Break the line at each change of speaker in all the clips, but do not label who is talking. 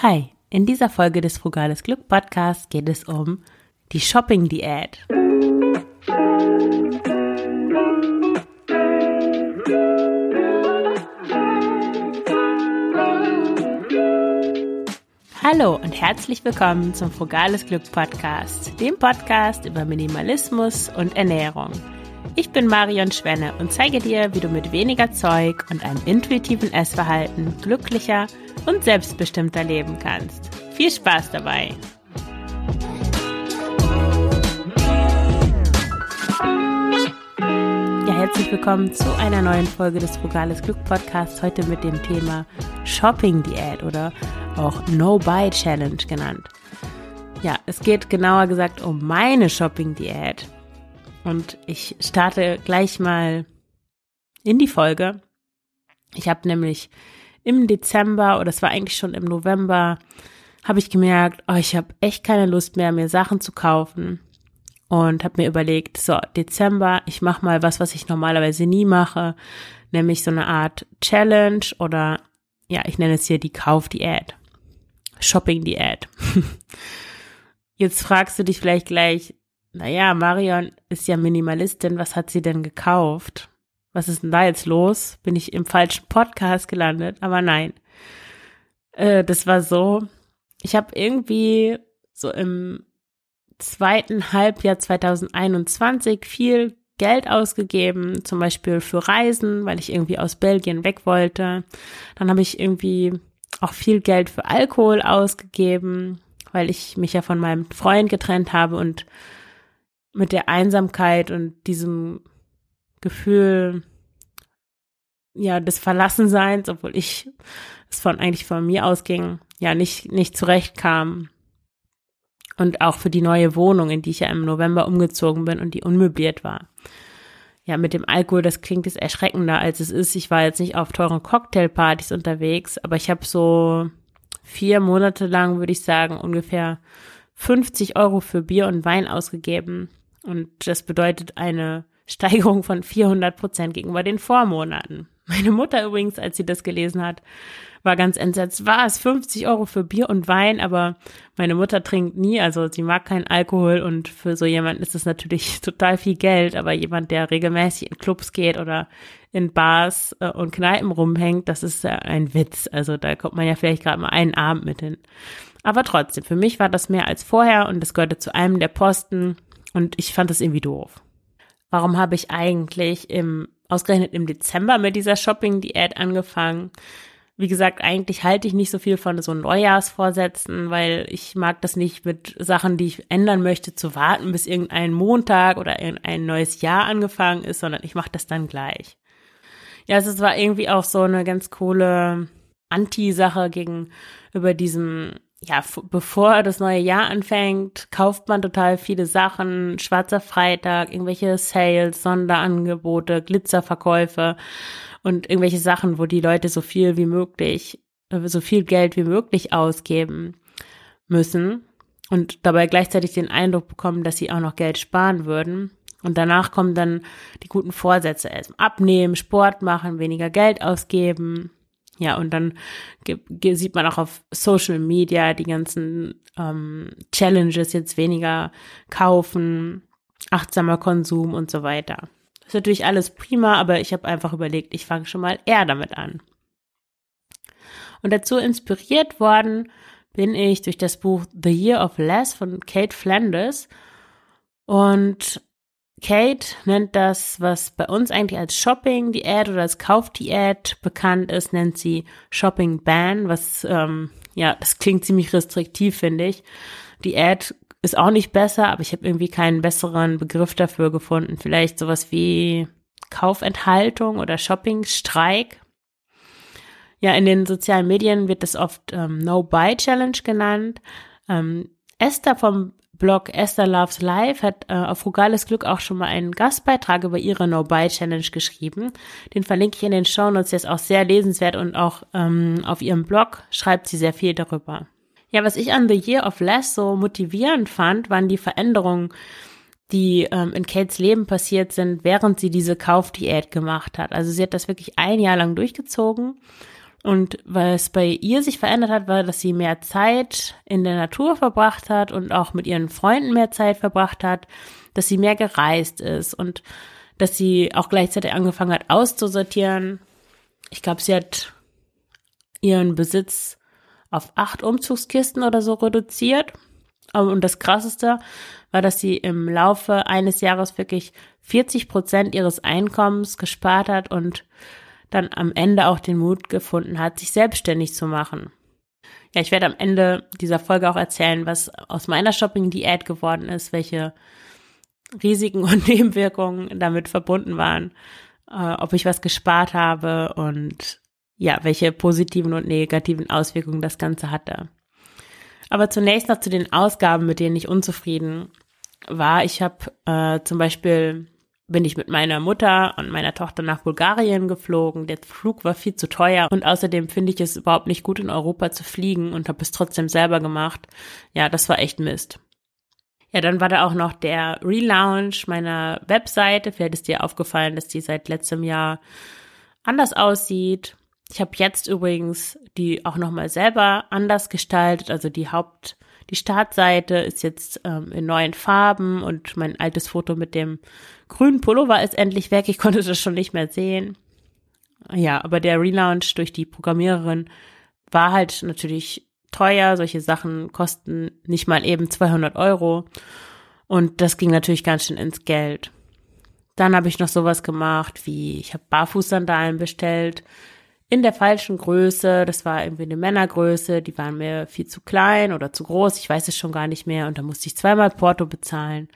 Hi, in dieser Folge des Frugales Glück Podcasts geht es um die Shopping-Diät. Hallo und herzlich willkommen zum Frugales Glück Podcast, dem Podcast über Minimalismus und Ernährung. Ich bin Marion Schwenne und zeige dir, wie du mit weniger Zeug und einem intuitiven Essverhalten glücklicher und selbstbestimmter leben kannst. Viel Spaß dabei! Ja, herzlich willkommen zu einer neuen Folge des Frugales Glück Podcasts. Heute mit dem Thema Shopping Diät oder auch No Buy Challenge genannt. Ja, es geht genauer gesagt um meine Shopping Diät. Und ich starte gleich mal in die Folge. Ich habe nämlich im Dezember oder es war eigentlich schon im November, habe ich gemerkt, oh, ich habe echt keine Lust mehr, mir Sachen zu kaufen und habe mir überlegt, so Dezember, ich mache mal was, was ich normalerweise nie mache, nämlich so eine Art Challenge oder ja, ich nenne es hier die Kaufdiät, Shopping-Diät. Jetzt fragst du dich vielleicht gleich, naja, Marion ist ja Minimalistin, was hat sie denn gekauft? Was ist denn da jetzt los? Bin ich im falschen Podcast gelandet? Aber nein. Äh, das war so, ich habe irgendwie so im zweiten Halbjahr 2021 viel Geld ausgegeben, zum Beispiel für Reisen, weil ich irgendwie aus Belgien weg wollte. Dann habe ich irgendwie auch viel Geld für Alkohol ausgegeben, weil ich mich ja von meinem Freund getrennt habe und mit der Einsamkeit und diesem Gefühl, ja, des Verlassenseins, obwohl ich es von eigentlich von mir ausging, ja, nicht, nicht zurechtkam. Und auch für die neue Wohnung, in die ich ja im November umgezogen bin und die unmöbliert war. Ja, mit dem Alkohol, das klingt jetzt erschreckender, als es ist. Ich war jetzt nicht auf teuren Cocktailpartys unterwegs, aber ich habe so vier Monate lang, würde ich sagen, ungefähr 50 Euro für Bier und Wein ausgegeben. Und das bedeutet eine Steigerung von 400 Prozent gegenüber den Vormonaten. Meine Mutter übrigens, als sie das gelesen hat, war ganz entsetzt. War es 50 Euro für Bier und Wein, aber meine Mutter trinkt nie, also sie mag keinen Alkohol und für so jemanden ist das natürlich total viel Geld, aber jemand, der regelmäßig in Clubs geht oder in Bars äh, und Kneipen rumhängt, das ist ja ein Witz. Also da kommt man ja vielleicht gerade mal einen Abend mit hin. Aber trotzdem, für mich war das mehr als vorher und das gehörte zu einem der Posten und ich fand das irgendwie doof. Warum habe ich eigentlich im, ausgerechnet im Dezember mit dieser Shopping-Diät angefangen? Wie gesagt, eigentlich halte ich nicht so viel von so Neujahrsvorsätzen, weil ich mag das nicht mit Sachen, die ich ändern möchte, zu warten, bis irgendein Montag oder irgendein neues Jahr angefangen ist, sondern ich mache das dann gleich. Ja, es war irgendwie auch so eine ganz coole Anti-Sache gegenüber diesem ja, bevor das neue Jahr anfängt, kauft man total viele Sachen, schwarzer Freitag, irgendwelche Sales, Sonderangebote, Glitzerverkäufe und irgendwelche Sachen, wo die Leute so viel wie möglich, äh, so viel Geld wie möglich ausgeben müssen und dabei gleichzeitig den Eindruck bekommen, dass sie auch noch Geld sparen würden. Und danach kommen dann die guten Vorsätze, also abnehmen, Sport machen, weniger Geld ausgeben, ja, und dann sieht man auch auf Social Media die ganzen ähm, Challenges jetzt weniger kaufen, achtsamer Konsum und so weiter. Ist natürlich alles prima, aber ich habe einfach überlegt, ich fange schon mal eher damit an. Und dazu inspiriert worden bin ich durch das Buch The Year of Less von Kate Flanders. Und Kate nennt das, was bei uns eigentlich als Shopping-Diät oder als Kaufdiät bekannt ist, nennt sie Shopping-Ban, was, ähm, ja, das klingt ziemlich restriktiv, finde ich. Diät ist auch nicht besser, aber ich habe irgendwie keinen besseren Begriff dafür gefunden. Vielleicht sowas wie Kaufenthaltung oder Shopping-Streik. Ja, in den sozialen Medien wird das oft ähm, No-Buy-Challenge genannt. Ähm, Esther vom Blog Esther Loves Life hat äh, auf Frugales Glück auch schon mal einen Gastbeitrag über ihre No-Buy-Challenge geschrieben. Den verlinke ich in den Show Notes. Der ist auch sehr lesenswert und auch ähm, auf ihrem Blog schreibt sie sehr viel darüber. Ja, was ich an The Year of Less so motivierend fand, waren die Veränderungen, die ähm, in Kates Leben passiert sind, während sie diese Kaufdiät gemacht hat. Also sie hat das wirklich ein Jahr lang durchgezogen Und was bei ihr sich verändert hat, war, dass sie mehr Zeit in der Natur verbracht hat und auch mit ihren Freunden mehr Zeit verbracht hat, dass sie mehr gereist ist und dass sie auch gleichzeitig angefangen hat auszusortieren. Ich glaube, sie hat ihren Besitz auf acht Umzugskisten oder so reduziert. Und das Krasseste war, dass sie im Laufe eines Jahres wirklich 40 Prozent ihres Einkommens gespart hat und dann am Ende auch den Mut gefunden hat, sich selbstständig zu machen. Ja, ich werde am Ende dieser Folge auch erzählen, was aus meiner Shopping-Diät geworden ist, welche Risiken und Nebenwirkungen damit verbunden waren, äh, ob ich was gespart habe und ja, welche positiven und negativen Auswirkungen das Ganze hatte. Aber zunächst noch zu den Ausgaben, mit denen ich unzufrieden war. Ich habe äh, zum Beispiel bin ich mit meiner Mutter und meiner Tochter nach Bulgarien geflogen. Der Flug war viel zu teuer und außerdem finde ich es überhaupt nicht gut, in Europa zu fliegen und habe es trotzdem selber gemacht. Ja, das war echt Mist. Ja, dann war da auch noch der Relaunch meiner Webseite. Vielleicht ist dir aufgefallen, dass die seit letztem Jahr anders aussieht. Ich habe jetzt übrigens die auch nochmal selber anders gestaltet. Also die Haupt, die Startseite ist jetzt ähm, in neuen Farben und mein altes Foto mit dem grünen Pullover ist endlich weg. Ich konnte das schon nicht mehr sehen. Ja, aber der Relaunch durch die Programmiererin war halt natürlich teuer. Solche Sachen kosten nicht mal eben 200 Euro. Und das ging natürlich ganz schön ins Geld. Dann habe ich noch sowas gemacht wie, ich habe Barfußsandalen bestellt in der falschen Größe. Das war irgendwie eine Männergröße, die waren mir viel zu klein oder zu groß, ich weiß es schon gar nicht mehr. Und da musste ich zweimal Porto bezahlen.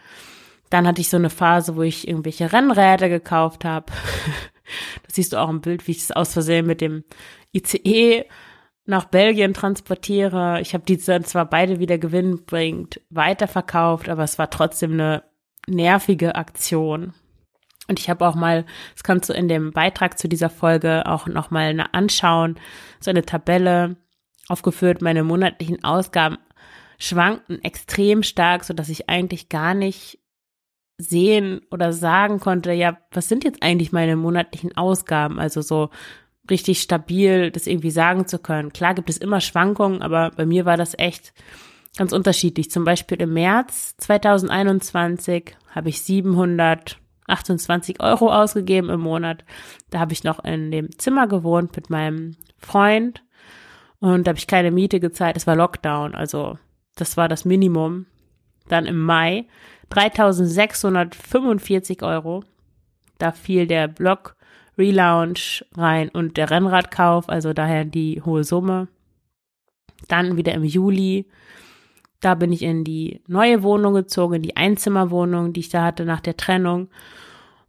Dann hatte ich so eine Phase, wo ich irgendwelche Rennräder gekauft habe. das siehst du auch im Bild, wie ich es aus Versehen mit dem ICE nach Belgien transportiere. Ich habe die dann zwar beide wieder gewinnbringend weiterverkauft, aber es war trotzdem eine nervige Aktion. Und ich habe auch mal, das kannst du in dem Beitrag zu dieser Folge auch noch mal anschauen, so eine Tabelle aufgeführt. Meine monatlichen Ausgaben schwankten extrem stark, so dass ich eigentlich gar nicht sehen oder sagen konnte, ja, was sind jetzt eigentlich meine monatlichen Ausgaben? Also so richtig stabil, das irgendwie sagen zu können. Klar gibt es immer Schwankungen, aber bei mir war das echt ganz unterschiedlich. Zum Beispiel im März 2021 habe ich 728 Euro ausgegeben im Monat. Da habe ich noch in dem Zimmer gewohnt mit meinem Freund und da habe ich keine Miete gezahlt. Es war Lockdown, also das war das Minimum. Dann im Mai 3645 Euro. Da fiel der Block Relaunch rein und der Rennradkauf, also daher die hohe Summe. Dann wieder im Juli, da bin ich in die neue Wohnung gezogen, in die Einzimmerwohnung, die ich da hatte nach der Trennung.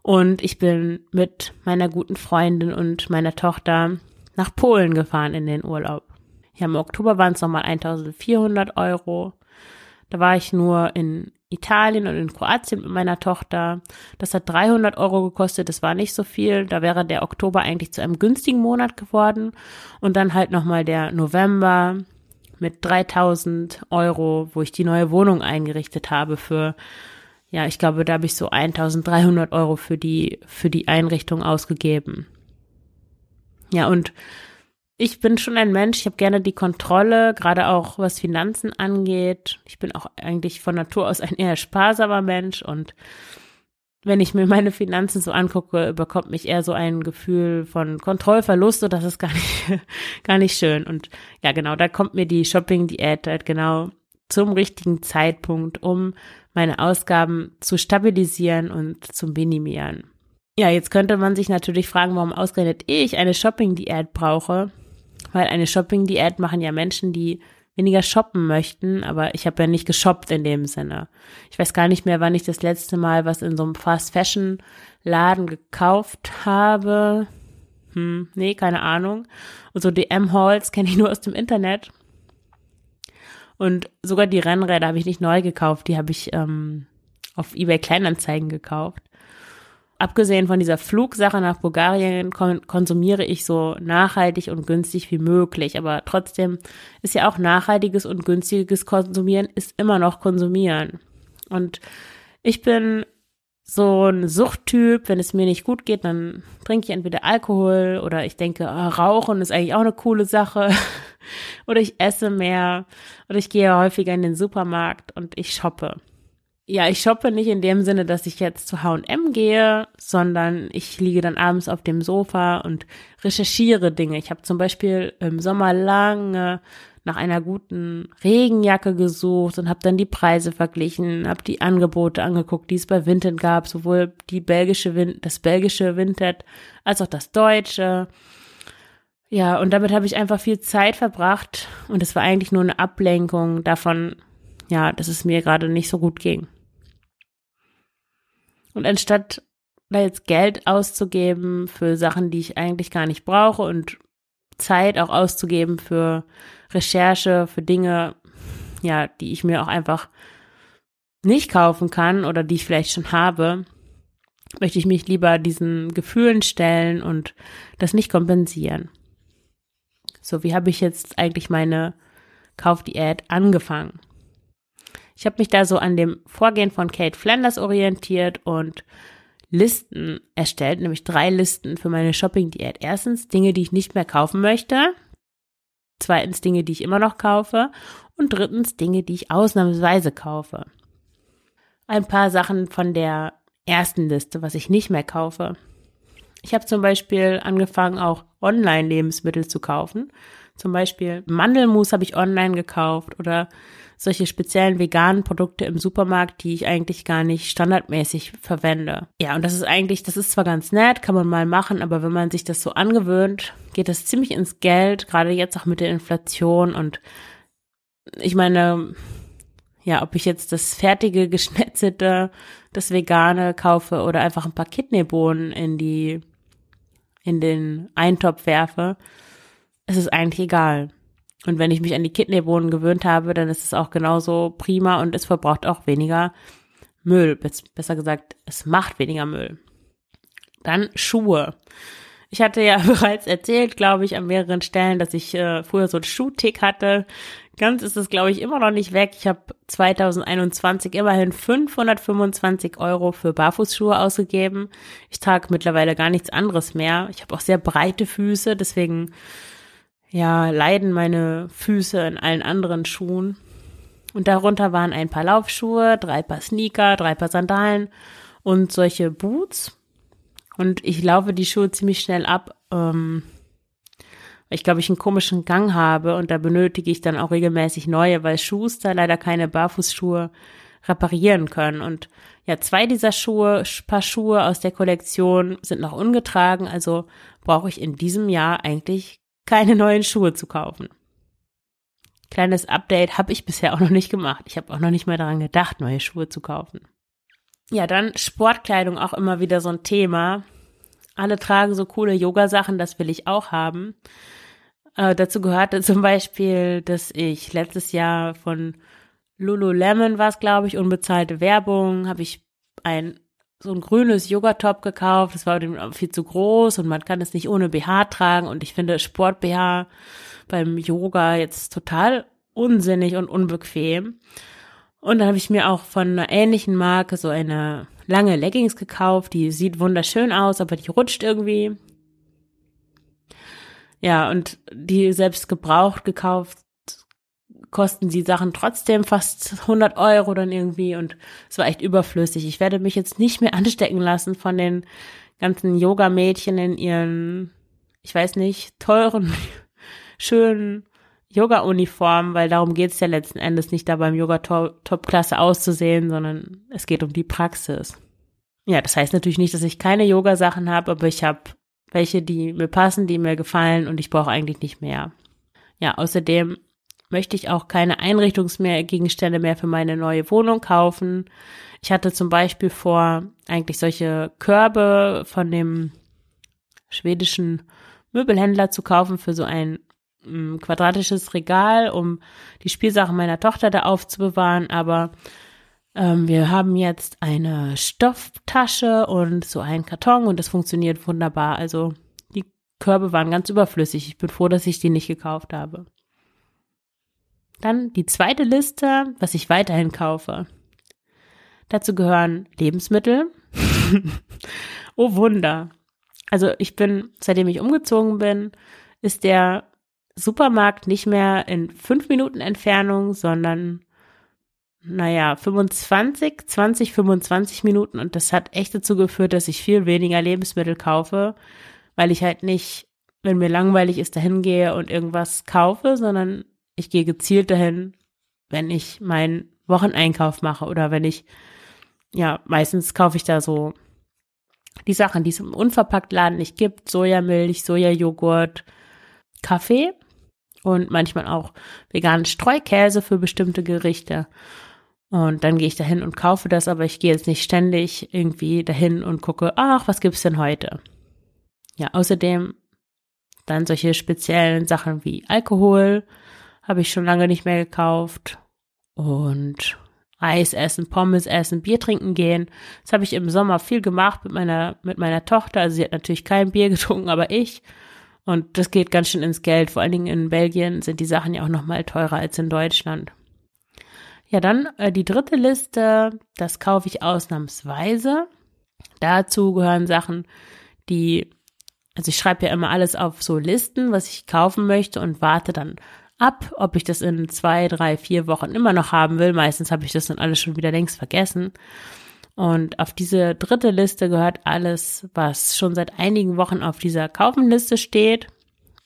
Und ich bin mit meiner guten Freundin und meiner Tochter nach Polen gefahren in den Urlaub. Ja, im Oktober waren es nochmal 1400 Euro. Da war ich nur in Italien und in Kroatien mit meiner Tochter. Das hat 300 Euro gekostet, das war nicht so viel. Da wäre der Oktober eigentlich zu einem günstigen Monat geworden. Und dann halt nochmal der November mit 3000 Euro, wo ich die neue Wohnung eingerichtet habe für, ja, ich glaube, da habe ich so 1300 Euro für die, für die Einrichtung ausgegeben. Ja, und ich bin schon ein Mensch, ich habe gerne die Kontrolle, gerade auch was Finanzen angeht. Ich bin auch eigentlich von Natur aus ein eher sparsamer Mensch und wenn ich mir meine Finanzen so angucke, überkommt mich eher so ein Gefühl von Kontrollverlust und das ist gar nicht, gar nicht schön. Und ja, genau, da kommt mir die Shopping-Diät halt genau zum richtigen Zeitpunkt, um meine Ausgaben zu stabilisieren und zu minimieren. Ja, jetzt könnte man sich natürlich fragen, warum ausgerechnet ich eine Shopping-Diät brauche weil eine Shopping-Diät machen ja Menschen, die weniger shoppen möchten, aber ich habe ja nicht geshoppt in dem Sinne. Ich weiß gar nicht mehr, wann ich das letzte Mal was in so einem Fast-Fashion-Laden gekauft habe. Hm, nee, keine Ahnung. Und so DM-Halls kenne ich nur aus dem Internet. Und sogar die Rennräder habe ich nicht neu gekauft, die habe ich ähm, auf eBay Kleinanzeigen gekauft abgesehen von dieser Flugsache nach Bulgarien kon konsumiere ich so nachhaltig und günstig wie möglich. Aber trotzdem ist ja auch nachhaltiges und günstiges Konsumieren ist immer noch Konsumieren. Und ich bin so ein Suchttyp. Wenn es mir nicht gut geht, dann trinke ich entweder Alkohol oder ich denke, oh, Rauchen ist eigentlich auch eine coole Sache. oder ich esse mehr oder ich gehe häufiger in den Supermarkt und ich shoppe. Ja, ich shoppe nicht in dem Sinne, dass ich jetzt zu H&M gehe, sondern ich liege dann abends auf dem Sofa und recherchiere Dinge. Ich habe zum Beispiel im Sommer lange nach einer guten Regenjacke gesucht und habe dann die Preise verglichen, habe die Angebote angeguckt, die es bei Vinted gab, sowohl die belgische Vin das belgische Vinted als auch das deutsche. Ja, und damit habe ich einfach viel Zeit verbracht und es war eigentlich nur eine Ablenkung davon, ja, dass es mir gerade nicht so gut ging. Und anstatt da jetzt Geld auszugeben für Sachen, die ich eigentlich gar nicht brauche und Zeit auch auszugeben für Recherche, für Dinge, ja, die ich mir auch einfach nicht kaufen kann oder die ich vielleicht schon habe, möchte ich mich lieber diesen Gefühlen stellen und das nicht kompensieren. So, wie habe ich jetzt eigentlich meine Kaufdiät angefangen? Ich habe mich da so an dem Vorgehen von Kate Flanders orientiert und Listen erstellt, nämlich drei Listen für meine Shopping-Diät. Erstens Dinge, die ich nicht mehr kaufen möchte. Zweitens Dinge, die ich immer noch kaufe. Und drittens Dinge, die ich ausnahmsweise kaufe. Ein paar Sachen von der ersten Liste, was ich nicht mehr kaufe. Ich habe zum Beispiel angefangen, auch Online-Lebensmittel zu kaufen. Zum Beispiel Mandelmus habe ich online gekauft oder solche speziellen veganen Produkte im Supermarkt, die ich eigentlich gar nicht standardmäßig verwende. Ja, und das ist eigentlich, das ist zwar ganz nett, kann man mal machen, aber wenn man sich das so angewöhnt, geht das ziemlich ins Geld, gerade jetzt auch mit der Inflation und ich meine, ja, ob ich jetzt das fertige geschnetzelte, das vegane kaufe oder einfach ein paar Kidneybohnen in die in den Eintopf werfe, es ist eigentlich egal. Und wenn ich mich an die Kidneybohnen gewöhnt habe, dann ist es auch genauso prima und es verbraucht auch weniger Müll. Besser gesagt, es macht weniger Müll. Dann Schuhe. Ich hatte ja bereits erzählt, glaube ich, an mehreren Stellen, dass ich äh, früher so einen Schuhtick hatte. Ganz ist es, glaube ich, immer noch nicht weg. Ich habe 2021 immerhin 525 Euro für Barfußschuhe ausgegeben. Ich trage mittlerweile gar nichts anderes mehr. Ich habe auch sehr breite Füße, deswegen ja, leiden meine Füße in allen anderen Schuhen. Und darunter waren ein paar Laufschuhe, drei Paar Sneaker, drei Paar Sandalen und solche Boots. Und ich laufe die Schuhe ziemlich schnell ab, ähm, weil ich glaube, ich einen komischen Gang habe und da benötige ich dann auch regelmäßig neue, weil Schuster leider keine Barfußschuhe reparieren können. Und ja, zwei dieser Schuhe, Paar Schuhe aus der Kollektion sind noch ungetragen, also brauche ich in diesem Jahr eigentlich keine neuen Schuhe zu kaufen. Kleines Update habe ich bisher auch noch nicht gemacht. Ich habe auch noch nicht mal daran gedacht, neue Schuhe zu kaufen. Ja, dann Sportkleidung auch immer wieder so ein Thema. Alle tragen so coole Yoga-Sachen, das will ich auch haben. Äh, dazu gehörte zum Beispiel, dass ich letztes Jahr von Lululemon war es, glaube ich, unbezahlte Werbung, habe ich ein so ein grünes Yogatop gekauft. Das war viel zu groß und man kann es nicht ohne BH tragen. Und ich finde Sport BH beim Yoga jetzt total unsinnig und unbequem. Und dann habe ich mir auch von einer ähnlichen Marke so eine lange Leggings gekauft. Die sieht wunderschön aus, aber die rutscht irgendwie. Ja, und die selbst gebraucht gekauft kosten die Sachen trotzdem fast 100 Euro dann irgendwie und es war echt überflüssig. Ich werde mich jetzt nicht mehr anstecken lassen von den ganzen Yoga-Mädchen in ihren, ich weiß nicht, teuren, schönen Yoga-Uniformen, weil darum geht's ja letzten Endes nicht da beim Yoga-Top-Klasse auszusehen, sondern es geht um die Praxis. Ja, das heißt natürlich nicht, dass ich keine Yoga-Sachen habe, aber ich habe welche, die mir passen, die mir gefallen und ich brauche eigentlich nicht mehr. Ja, außerdem möchte ich auch keine Einrichtungsgegenstände mehr für meine neue Wohnung kaufen. Ich hatte zum Beispiel vor, eigentlich solche Körbe von dem schwedischen Möbelhändler zu kaufen für so ein ähm, quadratisches Regal, um die Spielsachen meiner Tochter da aufzubewahren. Aber ähm, wir haben jetzt eine Stofftasche und so einen Karton und das funktioniert wunderbar. Also die Körbe waren ganz überflüssig. Ich bin froh, dass ich die nicht gekauft habe. Dann die zweite Liste, was ich weiterhin kaufe. Dazu gehören Lebensmittel. oh Wunder. Also ich bin, seitdem ich umgezogen bin, ist der Supermarkt nicht mehr in fünf Minuten Entfernung, sondern naja, 25, 20, 25 Minuten und das hat echt dazu geführt, dass ich viel weniger Lebensmittel kaufe, weil ich halt nicht, wenn mir langweilig ist, dahin gehe und irgendwas kaufe, sondern ich gehe gezielt dahin, wenn ich meinen Wocheneinkauf mache oder wenn ich, ja, meistens kaufe ich da so die Sachen, die es im Unverpacktladen nicht gibt, Sojamilch, Sojajoghurt, Kaffee und manchmal auch veganen Streukäse für bestimmte Gerichte. Und dann gehe ich dahin und kaufe das, aber ich gehe jetzt nicht ständig irgendwie dahin und gucke, ach, was gibt's denn heute? Ja, außerdem dann solche speziellen Sachen wie Alkohol habe ich schon lange nicht mehr gekauft und Eis essen, Pommes essen, Bier trinken gehen. Das habe ich im Sommer viel gemacht mit meiner mit meiner Tochter. Also sie hat natürlich kein Bier getrunken, aber ich. Und das geht ganz schön ins Geld. Vor allen Dingen in Belgien sind die Sachen ja auch noch mal teurer als in Deutschland. Ja, dann äh, die dritte Liste, das kaufe ich ausnahmsweise. Dazu gehören Sachen, die, also ich schreibe ja immer alles auf so Listen, was ich kaufen möchte und warte dann ab, ob ich das in zwei, drei, vier Wochen immer noch haben will. Meistens habe ich das dann alles schon wieder längst vergessen. Und auf diese dritte Liste gehört alles, was schon seit einigen Wochen auf dieser Kaufenliste steht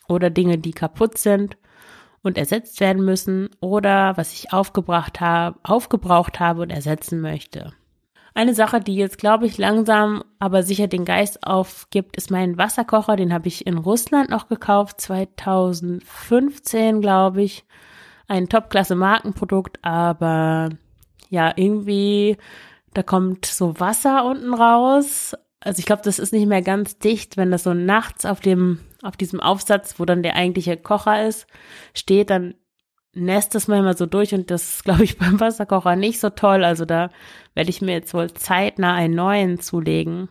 oder Dinge, die kaputt sind und ersetzt werden müssen oder was ich aufgebracht habe, aufgebraucht habe und ersetzen möchte. Eine Sache, die jetzt, glaube ich, langsam aber sicher den Geist aufgibt, ist mein Wasserkocher. Den habe ich in Russland noch gekauft, 2015, glaube ich. Ein Top-Klasse-Markenprodukt, aber ja, irgendwie, da kommt so Wasser unten raus. Also ich glaube, das ist nicht mehr ganz dicht, wenn das so nachts auf dem auf diesem Aufsatz, wo dann der eigentliche Kocher ist, steht, dann nässt es manchmal so durch und das ist, glaube ich, beim Wasserkocher nicht so toll. Also da werde ich mir jetzt wohl zeitnah einen neuen zulegen.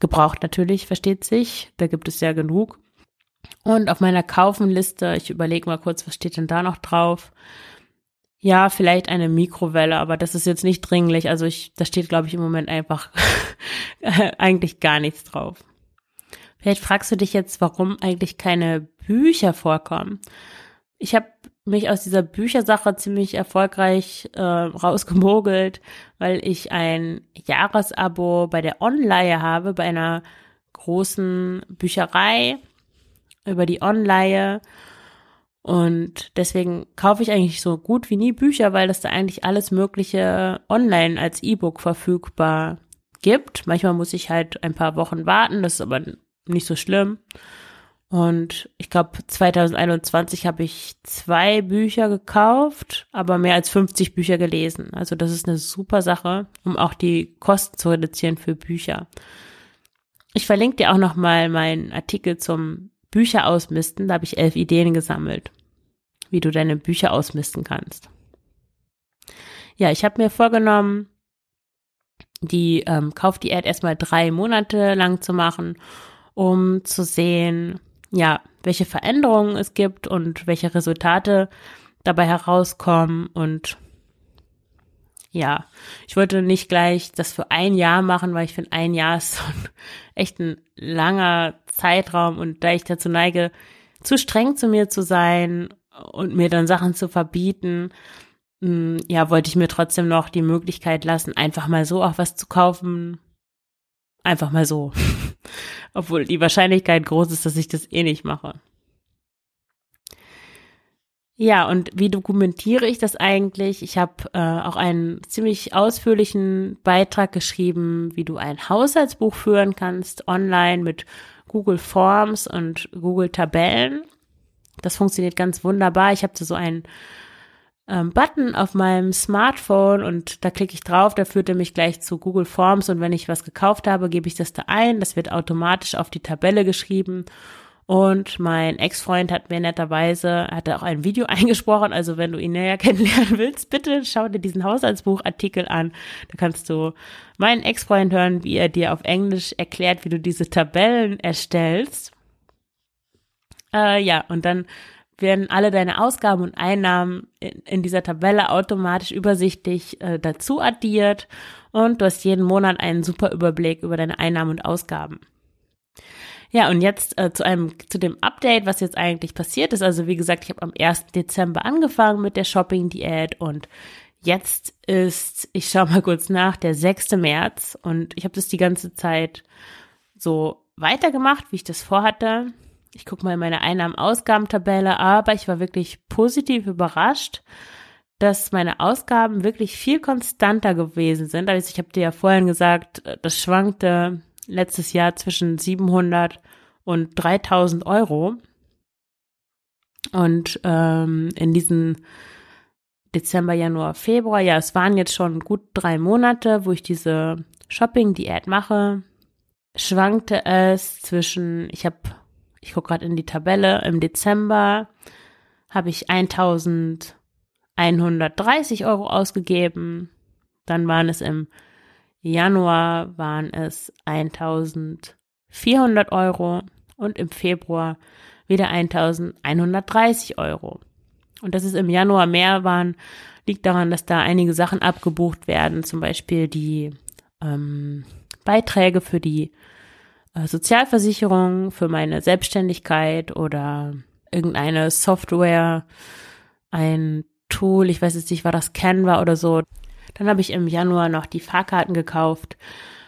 Gebraucht natürlich, versteht sich. Da gibt es ja genug. Und auf meiner Kaufenliste, ich überlege mal kurz, was steht denn da noch drauf? Ja, vielleicht eine Mikrowelle, aber das ist jetzt nicht dringlich. Also ich, da steht, glaube ich, im Moment einfach eigentlich gar nichts drauf. Vielleicht fragst du dich jetzt, warum eigentlich keine Bücher vorkommen. Ich habe mich aus dieser Büchersache ziemlich erfolgreich äh, rausgemogelt, weil ich ein Jahresabo bei der Online habe, bei einer großen Bücherei über die Online. Und deswegen kaufe ich eigentlich so gut wie nie Bücher, weil das da eigentlich alles Mögliche online als E-Book verfügbar gibt. Manchmal muss ich halt ein paar Wochen warten, das ist aber nicht so schlimm. Und ich glaube, 2021 habe ich zwei Bücher gekauft, aber mehr als 50 Bücher gelesen. Also das ist eine super Sache, um auch die Kosten zu reduzieren für Bücher. Ich verlinke dir auch noch mal meinen Artikel zum Bücher ausmisten. Da habe ich elf Ideen gesammelt, wie du deine Bücher ausmisten kannst. Ja, ich habe mir vorgenommen, die ähm, Kaufdiät erstmal drei Monate lang zu machen um zu sehen, ja, welche Veränderungen es gibt und welche Resultate dabei herauskommen und ja, ich wollte nicht gleich das für ein Jahr machen, weil ich finde, ein Jahr ist so ein, echt ein langer Zeitraum und da ich dazu neige, zu streng zu mir zu sein und mir dann Sachen zu verbieten, mm, ja, wollte ich mir trotzdem noch die Möglichkeit lassen, einfach mal so auch was zu kaufen. Einfach mal so. Obwohl die Wahrscheinlichkeit groß ist, dass ich das eh nicht mache. Ja, und wie dokumentiere ich das eigentlich? Ich habe äh, auch einen ziemlich ausführlichen Beitrag geschrieben, wie du ein Haushaltsbuch führen kannst, online mit Google Forms und Google Tabellen. Das funktioniert ganz wunderbar. Ich habe so einen ähm, Button auf meinem Smartphone und da klicke ich drauf, da führt er mich gleich zu Google Forms und wenn ich was gekauft habe, gebe ich das da ein. Das wird automatisch auf die Tabelle geschrieben. Und mein Ex-Freund hat mir netterweise, hatte auch ein Video eingesprochen, also wenn du ihn näher kennenlernen willst, bitte schau dir diesen Haushaltsbuchartikel an. Da kannst du meinen Ex-Freund hören, wie er dir auf Englisch erklärt, wie du diese Tabellen erstellst. Äh, ja, und dann werden alle deine Ausgaben und Einnahmen in, in dieser Tabelle automatisch übersichtlich äh, dazu addiert und du hast jeden Monat einen super Überblick über deine Einnahmen und Ausgaben. Ja, und jetzt äh, zu einem zu dem Update, was jetzt eigentlich passiert ist. Also wie gesagt, ich habe am 1. Dezember angefangen mit der Shopping Diät und jetzt ist, ich schaue mal kurz nach, der 6. März und ich habe das die ganze Zeit so weitergemacht, wie ich das vorhatte. Ich gucke mal in meine Einnahmen-Ausgaben-Tabelle, aber ich war wirklich positiv überrascht, dass meine Ausgaben wirklich viel konstanter gewesen sind. Also ich habe dir ja vorhin gesagt, das schwankte letztes Jahr zwischen 700 und 3000 Euro. Und ähm, in diesen Dezember, Januar, Februar, ja, es waren jetzt schon gut drei Monate, wo ich diese Shopping-Diät mache, schwankte es zwischen, ich habe ich gucke gerade in die Tabelle, im Dezember habe ich 1130 Euro ausgegeben. Dann waren es im Januar waren es 1400 Euro und im Februar wieder 1130 Euro. Und dass es im Januar mehr waren, liegt daran, dass da einige Sachen abgebucht werden, zum Beispiel die ähm, Beiträge für die Sozialversicherung für meine Selbstständigkeit oder irgendeine Software, ein Tool, ich weiß jetzt nicht, war das Canva oder so. Dann habe ich im Januar noch die Fahrkarten gekauft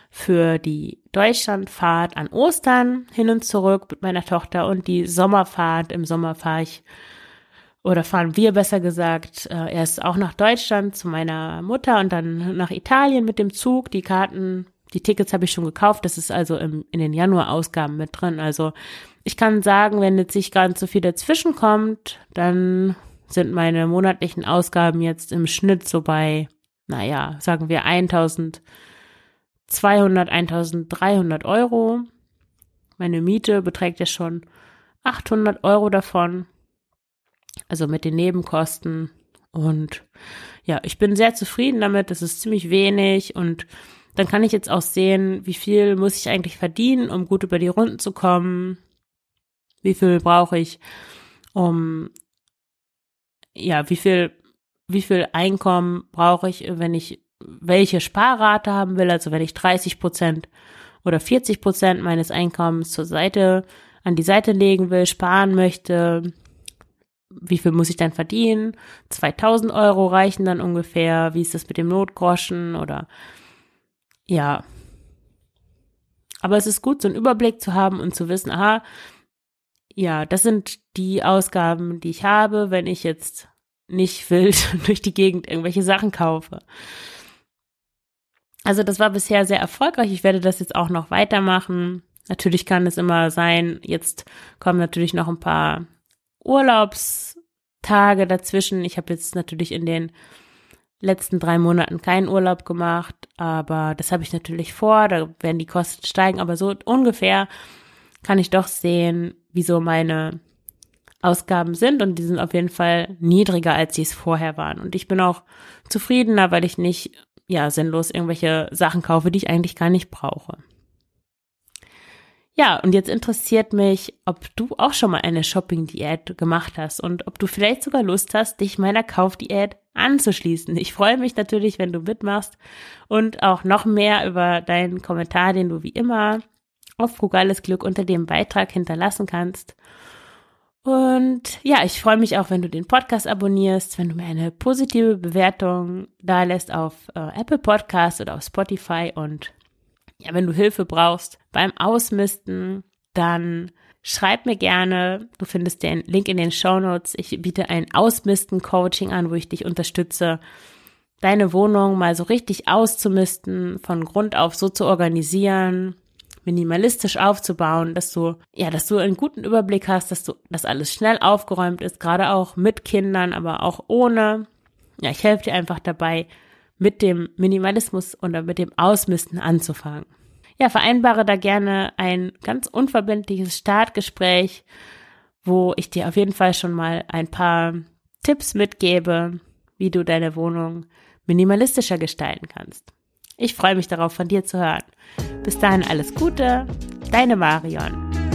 für die Deutschlandfahrt an Ostern hin und zurück mit meiner Tochter und die Sommerfahrt. Im Sommer fahre ich oder fahren wir besser gesagt äh, erst auch nach Deutschland zu meiner Mutter und dann nach Italien mit dem Zug. Die Karten die Tickets habe ich schon gekauft, das ist also im, in den Januar-Ausgaben mit drin. Also ich kann sagen, wenn jetzt nicht ganz so viel dazwischen kommt, dann sind meine monatlichen Ausgaben jetzt im Schnitt so bei, naja, sagen wir 1200, 1300 Euro. Meine Miete beträgt ja schon 800 Euro davon. Also mit den Nebenkosten. Und ja, ich bin sehr zufrieden damit. Das ist ziemlich wenig und dann kann ich jetzt auch sehen, wie viel muss ich eigentlich verdienen, um gut über die Runden zu kommen. Wie viel brauche ich, um, ja, wie viel, wie viel Einkommen brauche ich, wenn ich welche Sparrate haben will, also wenn ich 30 Prozent oder 40 Prozent meines Einkommens zur Seite, an die Seite legen will, sparen möchte, wie viel muss ich dann verdienen? 2000 Euro reichen dann ungefähr. Wie ist das mit dem Notgroschen oder ja. Aber es ist gut, so einen Überblick zu haben und zu wissen, aha, ja, das sind die Ausgaben, die ich habe, wenn ich jetzt nicht wild durch die Gegend irgendwelche Sachen kaufe. Also das war bisher sehr erfolgreich. Ich werde das jetzt auch noch weitermachen. Natürlich kann es immer sein, jetzt kommen natürlich noch ein paar Urlaubstage dazwischen. Ich habe jetzt natürlich in den letzten drei Monaten keinen Urlaub gemacht, aber das habe ich natürlich vor, da werden die Kosten steigen, aber so ungefähr kann ich doch sehen, wieso meine Ausgaben sind und die sind auf jeden Fall niedriger, als sie es vorher waren. Und ich bin auch zufriedener, weil ich nicht, ja, sinnlos irgendwelche Sachen kaufe, die ich eigentlich gar nicht brauche. Ja, und jetzt interessiert mich, ob du auch schon mal eine Shopping-Diät gemacht hast und ob du vielleicht sogar Lust hast, dich meiner Kaufdiät anzuschließen. Ich freue mich natürlich, wenn du mitmachst und auch noch mehr über deinen Kommentar, den du wie immer auf Frugales Glück unter dem Beitrag hinterlassen kannst. Und ja, ich freue mich auch, wenn du den Podcast abonnierst, wenn du mir eine positive Bewertung da lässt auf äh, Apple Podcast oder auf Spotify und ja, wenn du Hilfe brauchst beim Ausmisten, dann schreib mir gerne. Du findest den Link in den Show Notes. Ich biete ein Ausmisten-Coaching an, wo ich dich unterstütze, deine Wohnung mal so richtig auszumisten, von Grund auf so zu organisieren, minimalistisch aufzubauen, dass du, ja, dass du einen guten Überblick hast, dass du, dass alles schnell aufgeräumt ist, gerade auch mit Kindern, aber auch ohne. Ja, ich helfe dir einfach dabei, mit dem Minimalismus oder mit dem Ausmisten anzufangen. Ja, vereinbare da gerne ein ganz unverbindliches Startgespräch, wo ich dir auf jeden Fall schon mal ein paar Tipps mitgebe, wie du deine Wohnung minimalistischer gestalten kannst. Ich freue mich darauf, von dir zu hören. Bis dahin alles Gute, deine Marion.